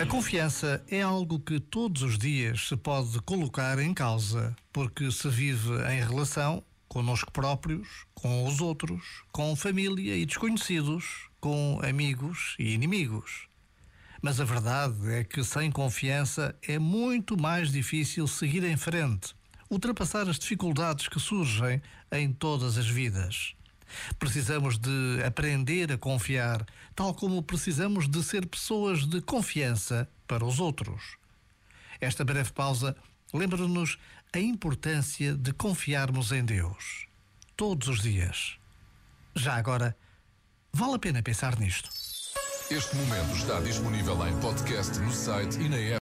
A confiança é algo que todos os dias se pode colocar em causa, porque se vive em relação conosco próprios, com os outros, com família e desconhecidos, com amigos e inimigos. Mas a verdade é que sem confiança é muito mais difícil seguir em frente, ultrapassar as dificuldades que surgem em todas as vidas. Precisamos de aprender a confiar, tal como precisamos de ser pessoas de confiança para os outros. Esta breve pausa lembra-nos a importância de confiarmos em Deus, todos os dias. Já agora, vale a pena pensar nisto. Este momento está disponível em podcast no site e na app.